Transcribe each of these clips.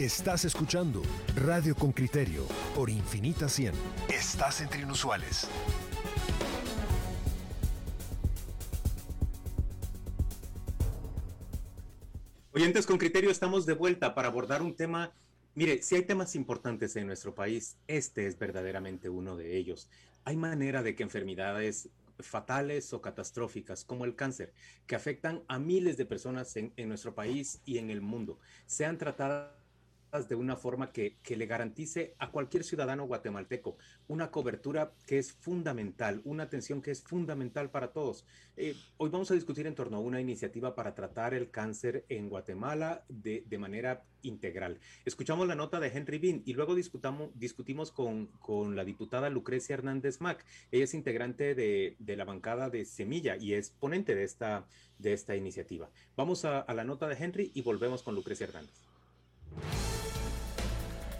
Estás escuchando Radio con Criterio por Infinita 100. Estás entre inusuales. Oyentes con criterio, estamos de vuelta para abordar un tema. Mire, si hay temas importantes en nuestro país, este es verdaderamente uno de ellos. Hay manera de que enfermedades fatales o catastróficas como el cáncer, que afectan a miles de personas en, en nuestro país y en el mundo, sean tratadas de una forma que, le garantice a cualquier ciudadano guatemalteco una cobertura que es fundamental, una atención que es fundamental para todos. Eh, hoy vamos a discutir en torno a una iniciativa para tratar el cáncer en Guatemala de, manera integral. Escuchamos la nota de Henry Bean y luego discutamos, discutimos con, la diputada Lucrecia Hernández Mac. Ella es integrante de, la bancada de Semilla y es ponente de esta, de esta iniciativa. Vamos a la nota de Henry y volvemos con Lucrecia Hernández.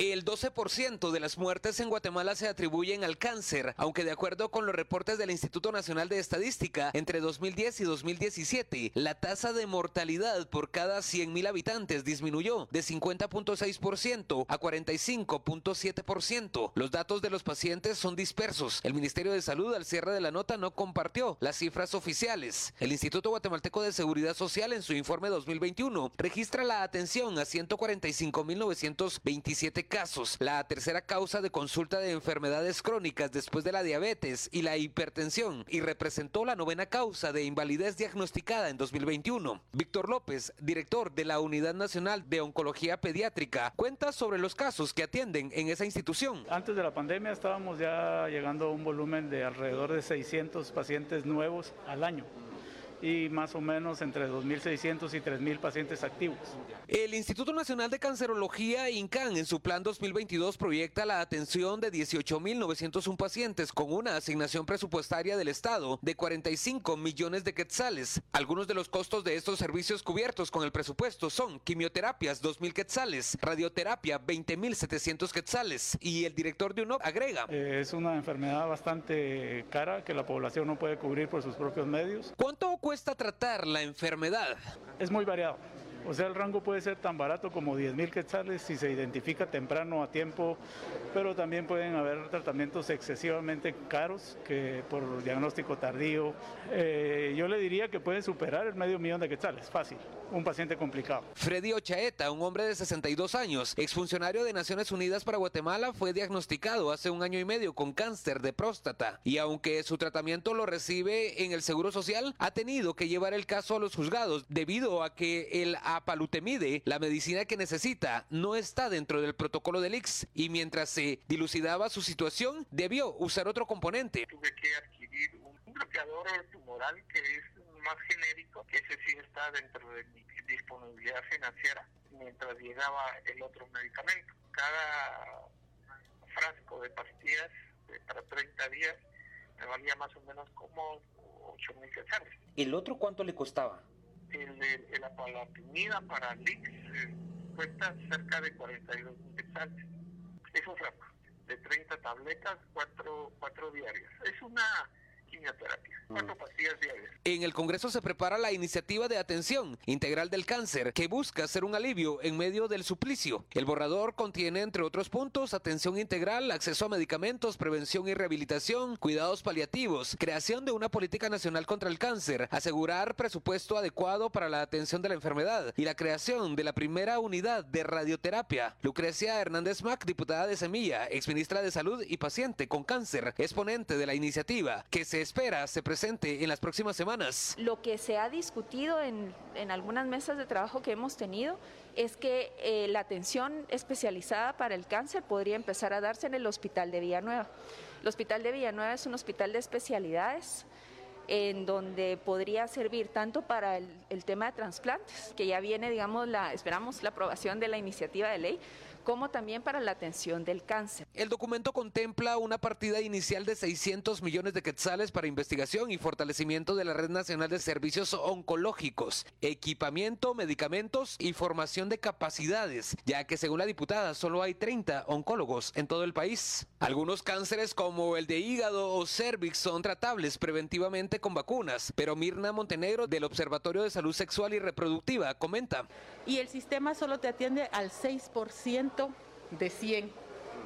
El 12% de las muertes en Guatemala se atribuyen al cáncer, aunque de acuerdo con los reportes del Instituto Nacional de Estadística, entre 2010 y 2017, la tasa de mortalidad por cada 100.000 habitantes disminuyó de 50.6% a 45.7%. Los datos de los pacientes son dispersos. El Ministerio de Salud al cierre de la nota no compartió las cifras oficiales. El Instituto Guatemalteco de Seguridad Social en su informe 2021 registra la atención a 145.927 casos, la tercera causa de consulta de enfermedades crónicas después de la diabetes y la hipertensión, y representó la novena causa de invalidez diagnosticada en 2021. Víctor López, director de la Unidad Nacional de Oncología Pediátrica, cuenta sobre los casos que atienden en esa institución. Antes de la pandemia estábamos ya llegando a un volumen de alrededor de 600 pacientes nuevos al año y más o menos entre 2.600 y 3.000 pacientes activos. El Instituto Nacional de Cancerología, INCAN, en su plan 2022 proyecta la atención de 18.901 pacientes con una asignación presupuestaria del Estado de 45 millones de quetzales. Algunos de los costos de estos servicios cubiertos con el presupuesto son quimioterapias 2.000 quetzales, radioterapia 20.700 quetzales y el director de UNOP agrega. Eh, es una enfermedad bastante cara que la población no puede cubrir por sus propios medios. ¿Cuánto cuesta tratar la enfermedad? Es muy variado. O sea, el rango puede ser tan barato como 10 mil quetzales si se identifica temprano a tiempo, pero también pueden haber tratamientos excesivamente caros que por diagnóstico tardío. Eh, yo le diría que pueden superar el medio millón de quetzales, fácil, un paciente complicado. Freddy Ochaeta, un hombre de 62 años, exfuncionario de Naciones Unidas para Guatemala, fue diagnosticado hace un año y medio con cáncer de próstata y aunque su tratamiento lo recibe en el Seguro Social, ha tenido que llevar el caso a los juzgados debido a que el apalutemide, la medicina que necesita, no está dentro del protocolo del IX y mientras se dilucidaba su situación, debió usar otro componente. Tuve que adquirir un bloqueador tumoral que es más genérico, que ese sí está dentro de mi disponibilidad financiera, mientras llegaba el otro medicamento. Cada frasco de pastillas para 30 días me valía más o menos como 8 mil quetzales. ¿El otro cuánto le costaba? el, el, apalatinida para Lix eh, cuesta cerca de 42 mil quetzales. Es un frasco de 30 tabletas, 4, 4 diarias. Es una quimioterapia, cuatro pastillas diarias. En el Congreso se prepara la iniciativa de atención integral del cáncer que busca hacer un alivio en medio del suplicio. El borrador contiene, entre otros puntos, atención integral, acceso a medicamentos, prevención y rehabilitación, cuidados paliativos, creación de una política nacional contra el cáncer, asegurar presupuesto adecuado para la atención de la enfermedad y la creación de la primera unidad de radioterapia. Lucrecia Hernández Mac, diputada de Semilla, exministra de Salud y paciente con cáncer, exponente de la iniciativa que se espera se presente en las próximas semanas. Lo que se ha discutido en, algunas mesas de trabajo que hemos tenido es que eh, la atención especializada para el cáncer podría empezar a darse en el Hospital de Villanueva. El Hospital de Villanueva es un hospital de especialidades en donde podría servir tanto para el, el tema de trasplantes, que ya viene, digamos, la, esperamos la aprobación de la iniciativa de ley, como también para la atención del cáncer. El documento contempla una partida inicial de 600 millones de quetzales para investigación y fortalecimiento de la Red Nacional de Servicios Oncológicos, equipamiento, medicamentos y formación de capacidades, ya que según la diputada solo hay 30 oncólogos en todo el país. Algunos cánceres como el de hígado o cervix son tratables preventivamente con vacunas, pero Mirna Montenegro del Observatorio de Salud Sexual y Reproductiva comenta. Y el sistema solo te atiende al 6% de 100.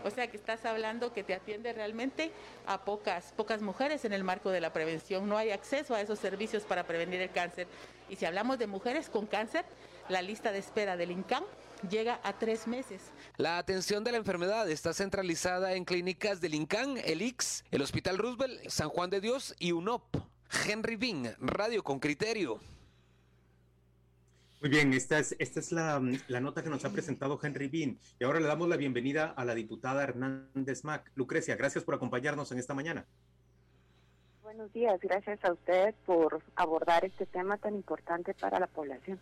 O sea que estás hablando que te atiende realmente a pocas, pocas mujeres en el marco de la prevención. No hay acceso a esos servicios para prevenir el cáncer. Y si hablamos de mujeres con cáncer, la lista de espera del INCAN llega a tres meses. La atención de la enfermedad está centralizada en clínicas del INCAN, el IX, el Hospital Roosevelt, San Juan de Dios y UNOP. Henry Bean, Radio con Criterio. Muy bien, esta es, esta es la, la, nota que nos ha presentado Henry Bean. Y ahora le damos la bienvenida a la diputada Hernández Mac. Lucrecia, gracias por acompañarnos en esta mañana. Buenos días, gracias a usted por abordar este tema tan importante para la población.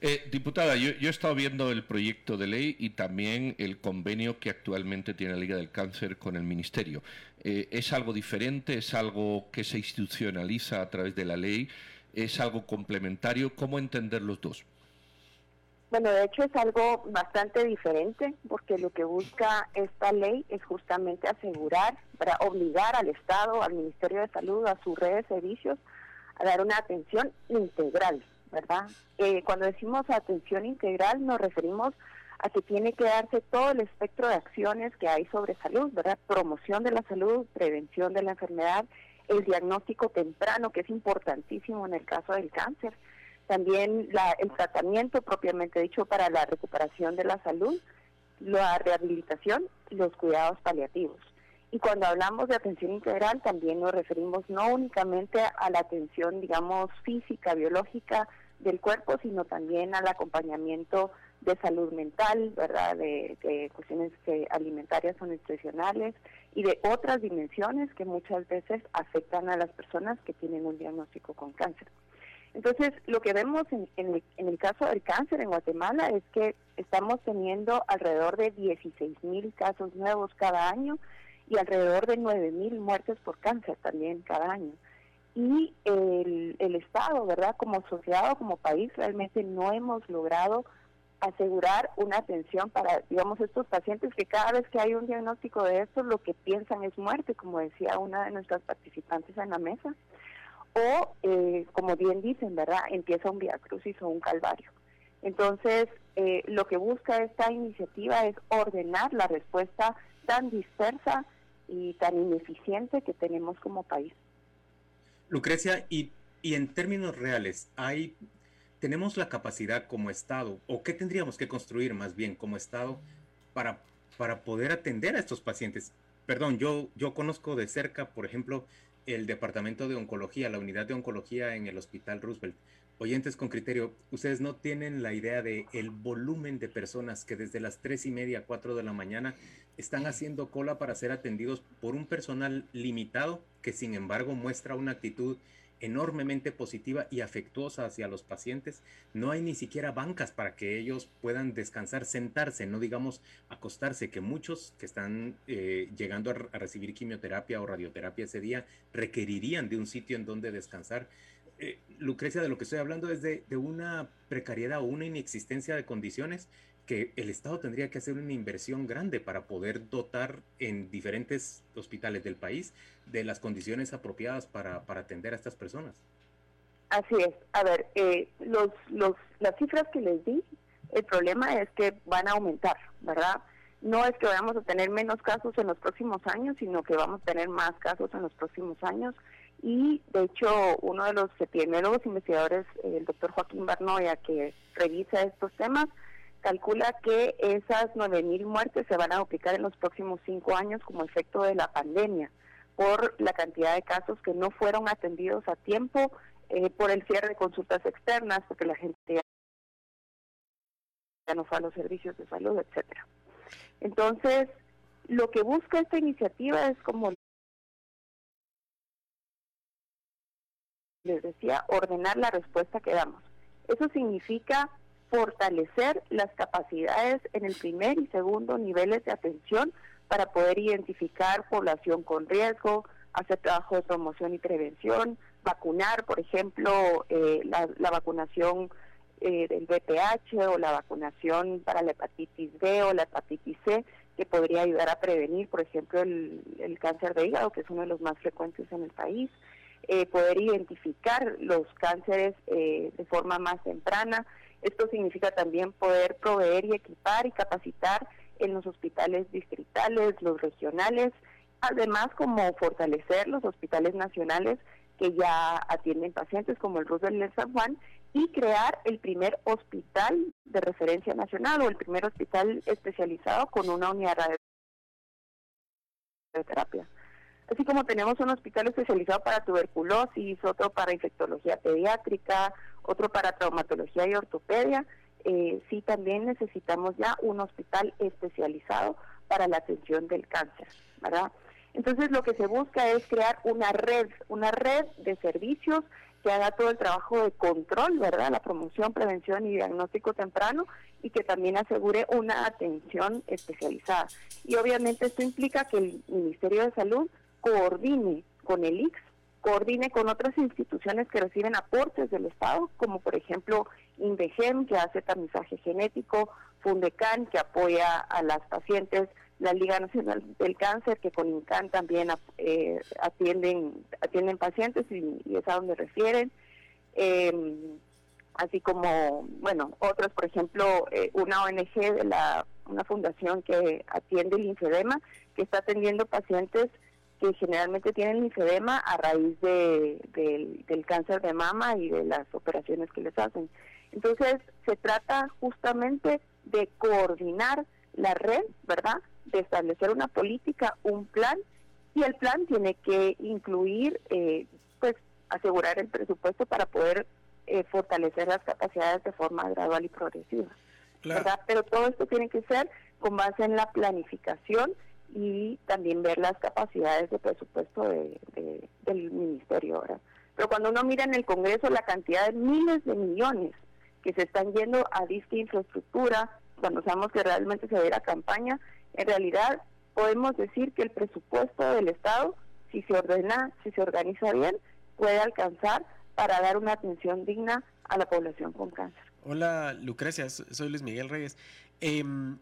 Eh, diputada, yo, yo, he estado viendo el proyecto de ley y también el convenio que actualmente tiene la Liga del Cáncer con el Ministerio. Eh, ¿Es algo diferente? ¿Es algo que se institucionaliza a través de la ley? ¿Es algo complementario? ¿Cómo entender los dos? Bueno, de hecho es algo bastante diferente porque lo que busca esta ley es justamente asegurar, para obligar al Estado, al Ministerio de Salud, a su red de servicios, a dar una atención integral, ¿verdad? Eh, cuando decimos atención integral nos referimos a que tiene que darse todo el espectro de acciones que hay sobre salud, ¿verdad? Promoción de la salud, prevención de la enfermedad, el diagnóstico temprano, que es importantísimo en el caso del cáncer, también la, el tratamiento propiamente dicho para la recuperación de la salud, la rehabilitación y los cuidados paliativos. Y cuando hablamos de atención integral también nos referimos no únicamente a la atención, digamos, física, biológica del cuerpo, sino también al acompañamiento de salud mental, ¿verdad? De, de cuestiones eh, alimentarias o nutricionales y de otras dimensiones que muchas veces afectan a las personas que tienen un diagnóstico con cáncer. Entonces, lo que vemos en, en, el, caso del cáncer en Guatemala es que estamos teniendo alrededor de 16 mil casos nuevos cada año y alrededor de 9 mil muertes por cáncer también cada año. Y el, el Estado, ¿verdad? Como sociedad o como país, realmente no hemos logrado asegurar una atención para, digamos, estos pacientes que cada vez que hay un diagnóstico de esto, lo que piensan es muerte, como decía una de nuestras participantes en la mesa o, eh, como bien dicen, ¿verdad? Empieza un via crucis o un calvario. Entonces, eh, lo que busca esta iniciativa es ordenar la respuesta tan dispersa y tan ineficiente que tenemos como país. Lucrecia, y, y en términos reales, ¿hay, ¿tenemos la capacidad como Estado, o qué tendríamos que construir más bien como Estado para, para poder atender a estos pacientes? Perdón, yo, yo conozco de cerca, por ejemplo, el departamento de oncología, la unidad de oncología en el Hospital Roosevelt. Oyentes con criterio, ustedes no tienen la idea de el volumen de personas que desde las tres y media, cuatro de la mañana están haciendo cola para ser atendidos por un personal limitado que sin embargo muestra una actitud enormemente positiva y afectuosa hacia los pacientes. No hay ni siquiera bancas para que ellos puedan descansar, sentarse, no digamos acostarse, que muchos que están eh, llegando a, recibir quimioterapia o radioterapia ese día requerirían de un sitio en donde descansar. Eh, Lucrecia, de lo que estoy hablando es de, de una precariedad o una inexistencia de condiciones que el Estado tendría que hacer una inversión grande para poder dotar en diferentes hospitales del país de las condiciones apropiadas para, para atender a estas personas. Así es. A ver, eh, los, los, las cifras que les di, el problema es que van a aumentar, ¿verdad? No es que vayamos a tener menos casos en los próximos años, sino que vamos a tener más casos en los próximos años. Y de hecho, uno de los epidemiólogos investigadores, el doctor Joaquín Barnoya, que revisa estos temas, calcula que esas 9.000 muertes se van a duplicar en los próximos cinco años como efecto de la pandemia por la cantidad de casos que no fueron atendidos a tiempo, eh, por el cierre de consultas externas, porque la gente ya no fue a los servicios de salud, etcétera. Entonces, lo que busca esta iniciativa es como les decía, ordenar la respuesta que damos. Eso significa fortalecer las capacidades en el primer y segundo niveles de atención para poder identificar población con riesgo, hacer trabajo de promoción y prevención, vacunar, por ejemplo, eh, la, vacunación eh, del VPH o la vacunación para la hepatitis B o la hepatitis C, que podría ayudar a prevenir, por ejemplo, el, cáncer de hígado, que es uno de los más frecuentes en el país. Eh, poder identificar los cánceres de forma más temprana. Esto significa también poder proveer y equipar y capacitar en los hospitales distritales, los regionales, además como fortalecer los hospitales nacionales que ya atienden pacientes como el Roosevelt de San Juan y crear el primer hospital de referencia nacional o el primer hospital especializado con una unidad de terapia. Así como tenemos un hospital especializado para tuberculosis, otro para infectología pediátrica, otro para traumatología y ortopedia, eh, sí también necesitamos ya un hospital especializado para la atención del cáncer, ¿verdad? Entonces lo que se busca es crear una red, una red de servicios que haga todo el trabajo de control, ¿verdad? La promoción, prevención y diagnóstico temprano y que también asegure una atención especializada. Y obviamente esto implica que el Ministerio de Salud coordine con el ICS, coordine con otras instituciones que reciben aportes del Estado, como por ejemplo INDEGEM, que hace tamizaje genético, FUNDECAN, que apoya a las pacientes la Liga Nacional del Cáncer, que con INCAN también eh, atienden, atienden pacientes y, es a donde refieren. Em, así como, bueno, otros, por ejemplo, eh, una ONG de la, una fundación que atiende el linfedema, que está atendiendo pacientes que generalmente tienen linfedema a raíz de, del cáncer de mama y de las operaciones que les hacen. Entonces, se trata justamente de coordinar la red, ¿verdad? de establecer una política, un plan, y el plan tiene que incluir, eh, pues, asegurar el presupuesto para poder eh, fortalecer las capacidades de forma gradual y progresiva. ¿verdad? Pero todo esto tiene que ser con base en la planificación y también ver las capacidades de presupuesto de, del ministerio. ¿verdad? Pero cuando uno mira en el Congreso la cantidad de miles de millones que se están yendo a disque infraestructura, cuando sabemos que realmente se ve la campaña, en realidad, podemos decir que el presupuesto del Estado, si se ordena, si se organiza bien, puede alcanzar para dar una atención digna a la población con cáncer. Hola Lucrecia, soy Luis Miguel Reyes. Em,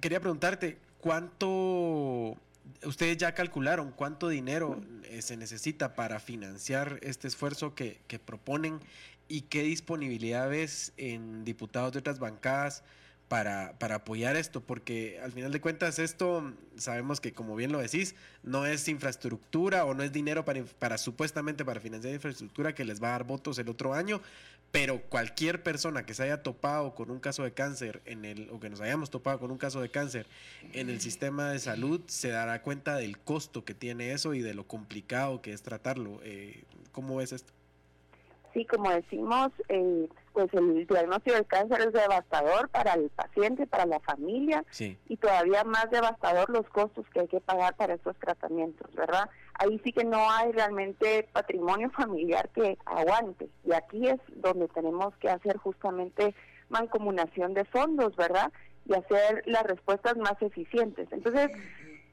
quería preguntarte, ¿cuánto, ustedes ya calcularon cuánto dinero eh, se necesita para financiar este esfuerzo que, proponen y qué disponibilidad ves en diputados de otras bancadas? para, para apoyar esto, porque al final de cuentas esto sabemos que como bien lo decís, no es infraestructura o no es dinero para, para supuestamente para financiar infraestructura que les va a dar votos el otro año, pero cualquier persona que se haya topado con un caso de cáncer en el o que nos hayamos topado con un caso de cáncer en el sistema de salud se dará cuenta del costo que tiene eso y de lo complicado que es tratarlo. Eh, ¿Cómo ves esto? Sí, como decimos, eh, pues el diagnóstico del cáncer es devastador para el paciente, para la familia y todavía más devastador los costos que hay que pagar para estos tratamientos, ¿verdad? Ahí sí que no hay realmente patrimonio familiar que aguante y aquí es donde tenemos que hacer justamente mancomunación de fondos, ¿verdad? Y hacer las respuestas más eficientes. Entonces,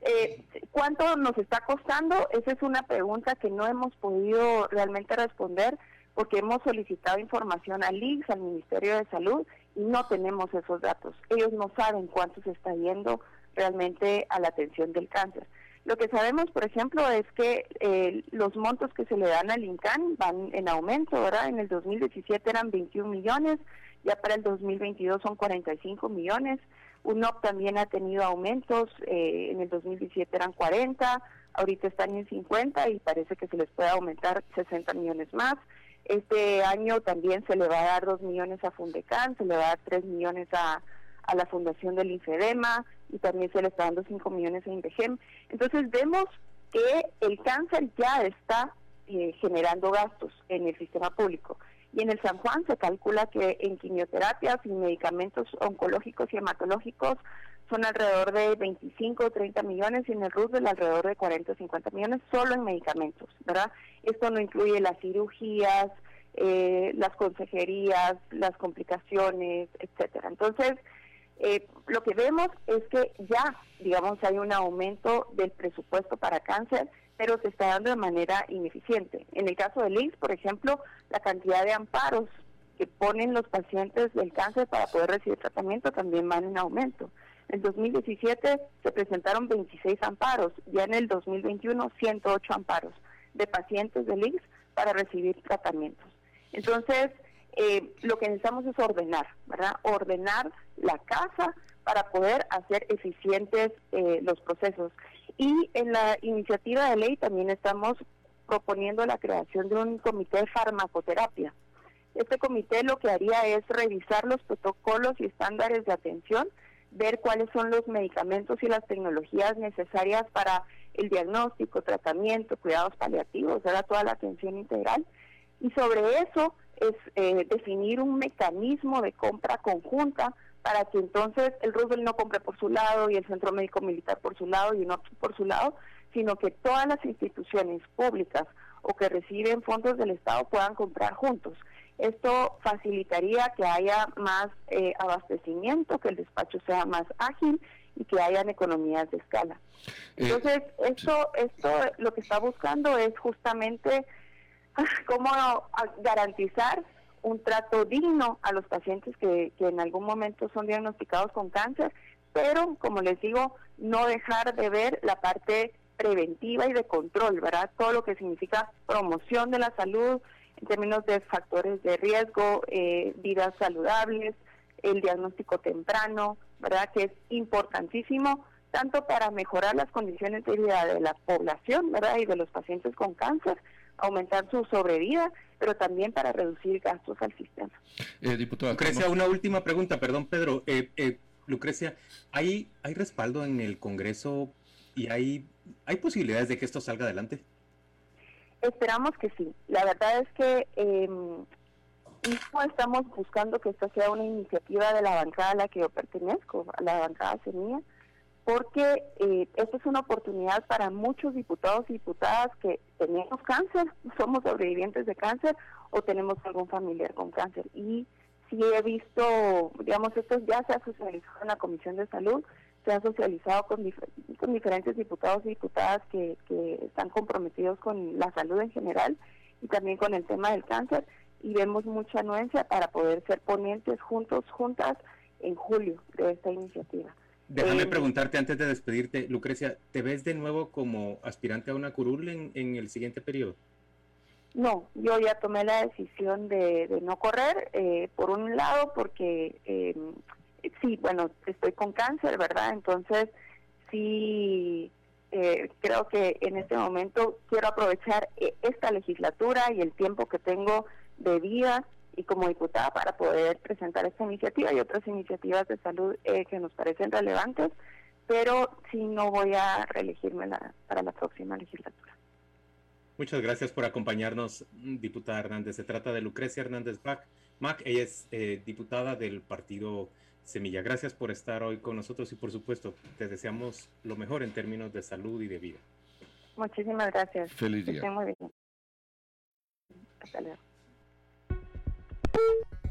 eh, ¿cuánto nos está costando? Esa es una pregunta que no hemos podido realmente responder porque hemos solicitado información al IGS, al Ministerio de Salud, y no tenemos esos datos. Ellos no saben cuánto se está yendo realmente a la atención del cáncer. Lo que sabemos, por ejemplo, es que eh, los montos que se le dan al INCAN van en aumento, ¿verdad? En el 2017 eran 21 millones, ya para el 2022 son 45 millones. UNOP también ha tenido aumentos, eh, en el 2017 eran 40, ahorita están en 50 y parece que se les puede aumentar 60 millones más. Este año también se le va a dar dos millones a Fundecan, se le va a dar tres millones a, la Fundación del Infedema y también se le está dando cinco millones a Indegem. Entonces vemos que el cáncer ya está eh, generando gastos en el sistema público. Y en el San Juan se calcula que en quimioterapias y medicamentos oncológicos y hematológicos son alrededor de 25 o 30 millones y en el Roosevelt alrededor de 40 o 50 millones solo en medicamentos, ¿verdad? Esto no incluye las cirugías, eh, las consejerías, las complicaciones, etcétera. Entonces, eh, lo que vemos es que ya, digamos, hay un aumento del presupuesto para cáncer, pero se está dando de manera ineficiente. En el caso del IX, por ejemplo, la cantidad de amparos que ponen los pacientes del cáncer para poder recibir tratamiento también van en aumento. En 2017 se presentaron 26 amparos, ya en el 2021 108 amparos de pacientes del IX para recibir tratamientos. Entonces, eh, lo que necesitamos es ordenar, ¿verdad? Ordenar la casa para poder hacer eficientes eh, los procesos. Y en la iniciativa de ley también estamos proponiendo la creación de un comité de farmacoterapia. Este comité lo que haría es revisar los protocolos y estándares de atención, ver cuáles son los medicamentos y las tecnologías necesarias para el diagnóstico, tratamiento, cuidados paliativos, era toda la atención integral. Y sobre eso es eh, definir un mecanismo de compra conjunta para que entonces el Roosevelt no compre por su lado y el Centro Médico Militar por su lado y no por su lado, sino que todas las instituciones públicas o que reciben fondos del Estado puedan comprar juntos. Esto facilitaría que haya más eh, abastecimiento, que el despacho sea más ágil y que hayan economías de escala. Eh, Entonces, esto, esto lo que está buscando es justamente cómo garantizar un trato digno a los pacientes que, en algún momento son diagnosticados con cáncer, pero como les digo, no dejar de ver la parte preventiva y de control, ¿verdad? Todo lo que significa promoción de la salud en términos de factores de riesgo, eh, vidas saludables, el diagnóstico temprano, ¿verdad? Que es importantísimo tanto para mejorar las condiciones de vida de la población, ¿verdad? Y de los pacientes con cáncer, aumentar su sobrevida, pero también para reducir gastos al sistema. Eh, Lucrecia, una última pregunta, perdón Pedro. Eh, eh, Lucrecia, ¿hay, ¿hay respaldo en el Congreso y hay, hay posibilidades de que esto salga adelante? Esperamos que sí. La verdad es que eh, estamos buscando que esta sea una iniciativa de la bancada a la que yo pertenezco, a la bancada Semilla, porque eh, esta es una oportunidad para muchos diputados y diputadas que tenemos cáncer, somos sobrevivientes de cáncer o tenemos algún familiar con cáncer. Y si he visto, digamos, esto ya se ha socializado en la Comisión de Salud, se ha socializado con, diferentes diputados y diputadas que, que están comprometidos con la salud en general y también con el tema del cáncer y vemos mucha anuencia para poder ser ponentes juntos, juntas en julio de esta iniciativa. Déjame eh, preguntarte antes de despedirte, Lucrecia, ¿te ves de nuevo como aspirante a una curul en, en el siguiente periodo? No, yo ya tomé la decisión de, de no correr, eh, por un lado porque eh, sí, bueno, estoy con cáncer, ¿verdad? Entonces, sí, eh, creo que en este momento quiero aprovechar eh, esta legislatura y el tiempo que tengo de vida y como diputada para poder presentar esta iniciativa y otras iniciativas de salud eh, que nos parecen relevantes, pero sí no voy a reelegirme para la próxima legislatura. Muchas gracias por acompañarnos, diputada Hernández. Se trata de Lucrecia Hernández Mac. Ella es diputada del Partido Semilla. Gracias por estar hoy con nosotros y por supuesto te deseamos lo mejor en términos de salud y de vida. Muchísimas gracias. Feliz día. muy bien. Hasta luego. Thank you.